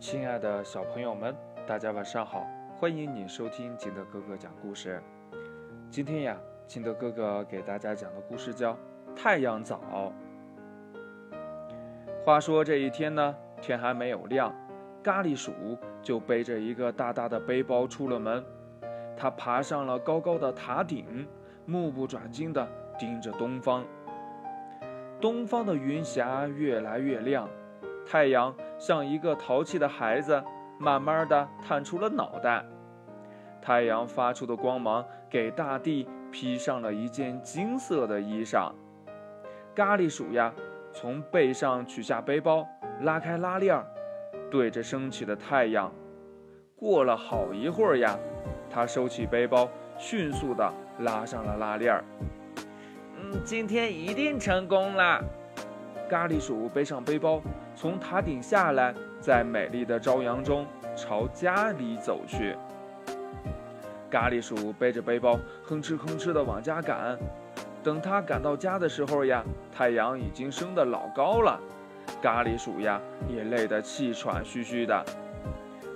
亲爱的小朋友们，大家晚上好！欢迎你收听金德哥哥讲故事。今天呀，金德哥哥给大家讲的故事叫《太阳早》。话说这一天呢，天还没有亮，咖喱鼠就背着一个大大的背包出了门。他爬上了高高的塔顶，目不转睛地盯着东方。东方的云霞越来越亮。太阳像一个淘气的孩子，慢慢的探出了脑袋。太阳发出的光芒给大地披上了一件金色的衣裳。咖喱鼠呀，从背上取下背包，拉开拉链，对着升起的太阳。过了好一会儿呀，他收起背包，迅速的拉上了拉链。嗯，今天一定成功了。咖喱鼠背上背包，从塔顶下来，在美丽的朝阳中朝家里走去。咖喱鼠背着背包，哼哧哼哧地往家赶。等他赶到家的时候呀，太阳已经升得老高了。咖喱鼠呀，也累得气喘吁吁的。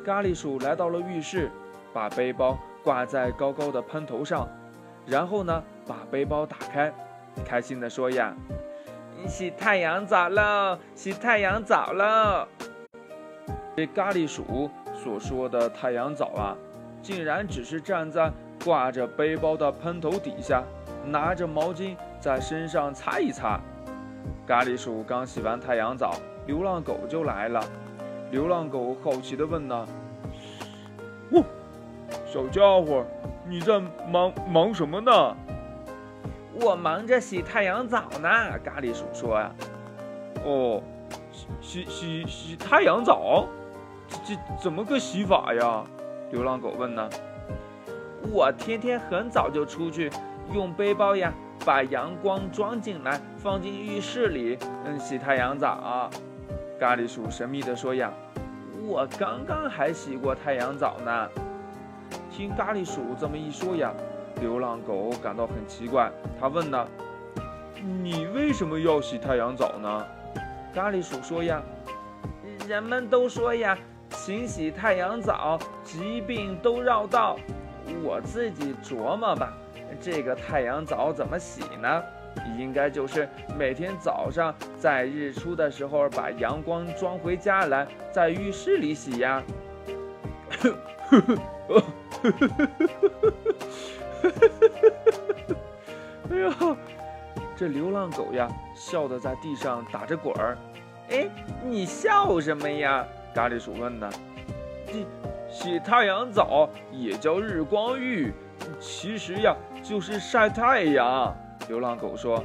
咖喱鼠来到了浴室，把背包挂在高高的喷头上，然后呢，把背包打开，开心地说呀。洗太阳澡喽！洗太阳澡喽！这咖喱鼠所说的太阳澡啊，竟然只是站在挂着背包的喷头底下，拿着毛巾在身上擦一擦。咖喱鼠刚洗完太阳澡，流浪狗就来了。流浪狗好奇地问呢：“哦，小家伙，你在忙忙什么呢？”我忙着洗太阳澡呢，咖喱鼠说呀。哦，洗洗洗洗太阳澡，这这怎么个洗法呀？流浪狗问呢。我天天很早就出去，用背包呀，把阳光装进来，放进浴室里，嗯，洗太阳澡。咖喱鼠神秘地说呀。我刚刚还洗过太阳澡呢。听咖喱鼠这么一说呀。流浪狗感到很奇怪，他问呢：“你为什么要洗太阳澡呢？”咖喱鼠说：“呀，人们都说呀，勤洗太阳澡，疾病都绕道。我自己琢磨吧，这个太阳澡怎么洗呢？应该就是每天早上在日出的时候把阳光装回家来，在浴室里洗呀。” 哎呦，这流浪狗呀，笑得在地上打着滚儿。哎，你笑什么呀？咖喱鼠问呢。洗洗太阳澡也叫日光浴，其实呀就是晒太阳。流浪狗说，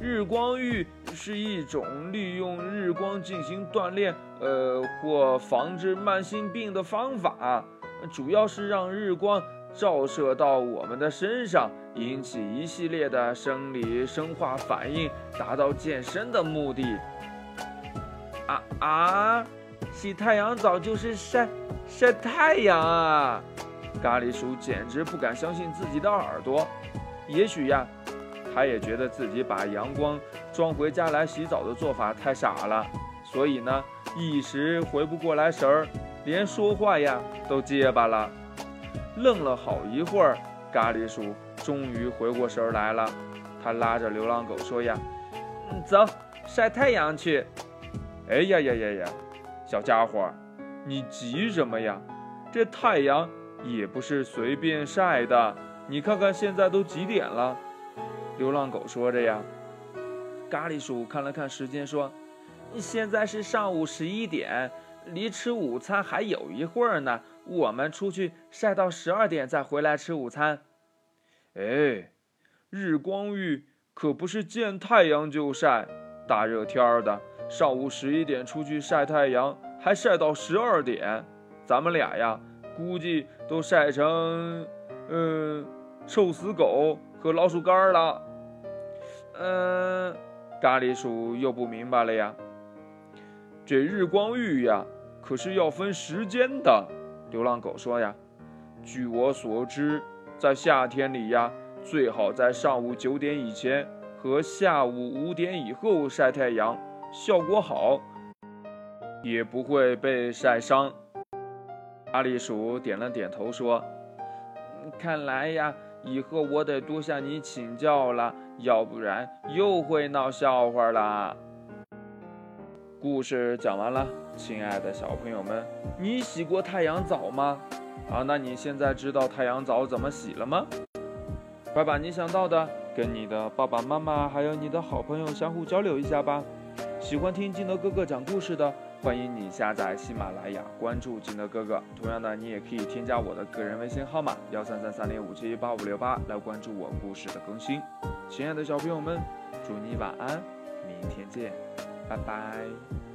日光浴是一种利用日光进行锻炼，呃，或防治慢性病的方法，主要是让日光。照射到我们的身上，引起一系列的生理生化反应，达到健身的目的。啊啊！洗太阳澡就是晒晒太阳啊！咖喱鼠简直不敢相信自己的耳朵。也许呀，他也觉得自己把阳光装回家来洗澡的做法太傻了，所以呢，一时回不过来神儿，连说话呀都结巴了。愣了好一会儿，咖喱鼠终于回过神来了。他拉着流浪狗说：“呀，走，晒太阳去。”哎呀呀呀呀，小家伙，你急什么呀？这太阳也不是随便晒的。你看看现在都几点了？流浪狗说着呀。咖喱鼠看了看时间，说：“现在是上午十一点，离吃午餐还有一会儿呢。”我们出去晒到十二点再回来吃午餐。哎，日光浴可不是见太阳就晒，大热天儿的，上午十一点出去晒太阳，还晒到十二点，咱们俩呀，估计都晒成，嗯，臭死狗和老鼠干了。嗯，咖喱鼠又不明白了呀。这日光浴呀，可是要分时间的。流浪狗说：“呀，据我所知，在夏天里呀，最好在上午九点以前和下午五点以后晒太阳，效果好。也不会被晒伤。咖喱鼠点了点头说：“看来呀，以后我得多向你请教了，要不然又会闹笑话了。”故事讲完了，亲爱的小朋友们，你洗过太阳澡吗？啊，那你现在知道太阳澡怎么洗了吗？快把你想到的跟你的爸爸妈妈还有你的好朋友相互交流一下吧。喜欢听金德哥哥讲故事的，欢迎你下载喜马拉雅，关注金德哥哥。同样的，你也可以添加我的个人微信号码幺三三三零五七八五六八来关注我故事的更新。亲爱的小朋友们，祝你晚安，明天见。拜拜。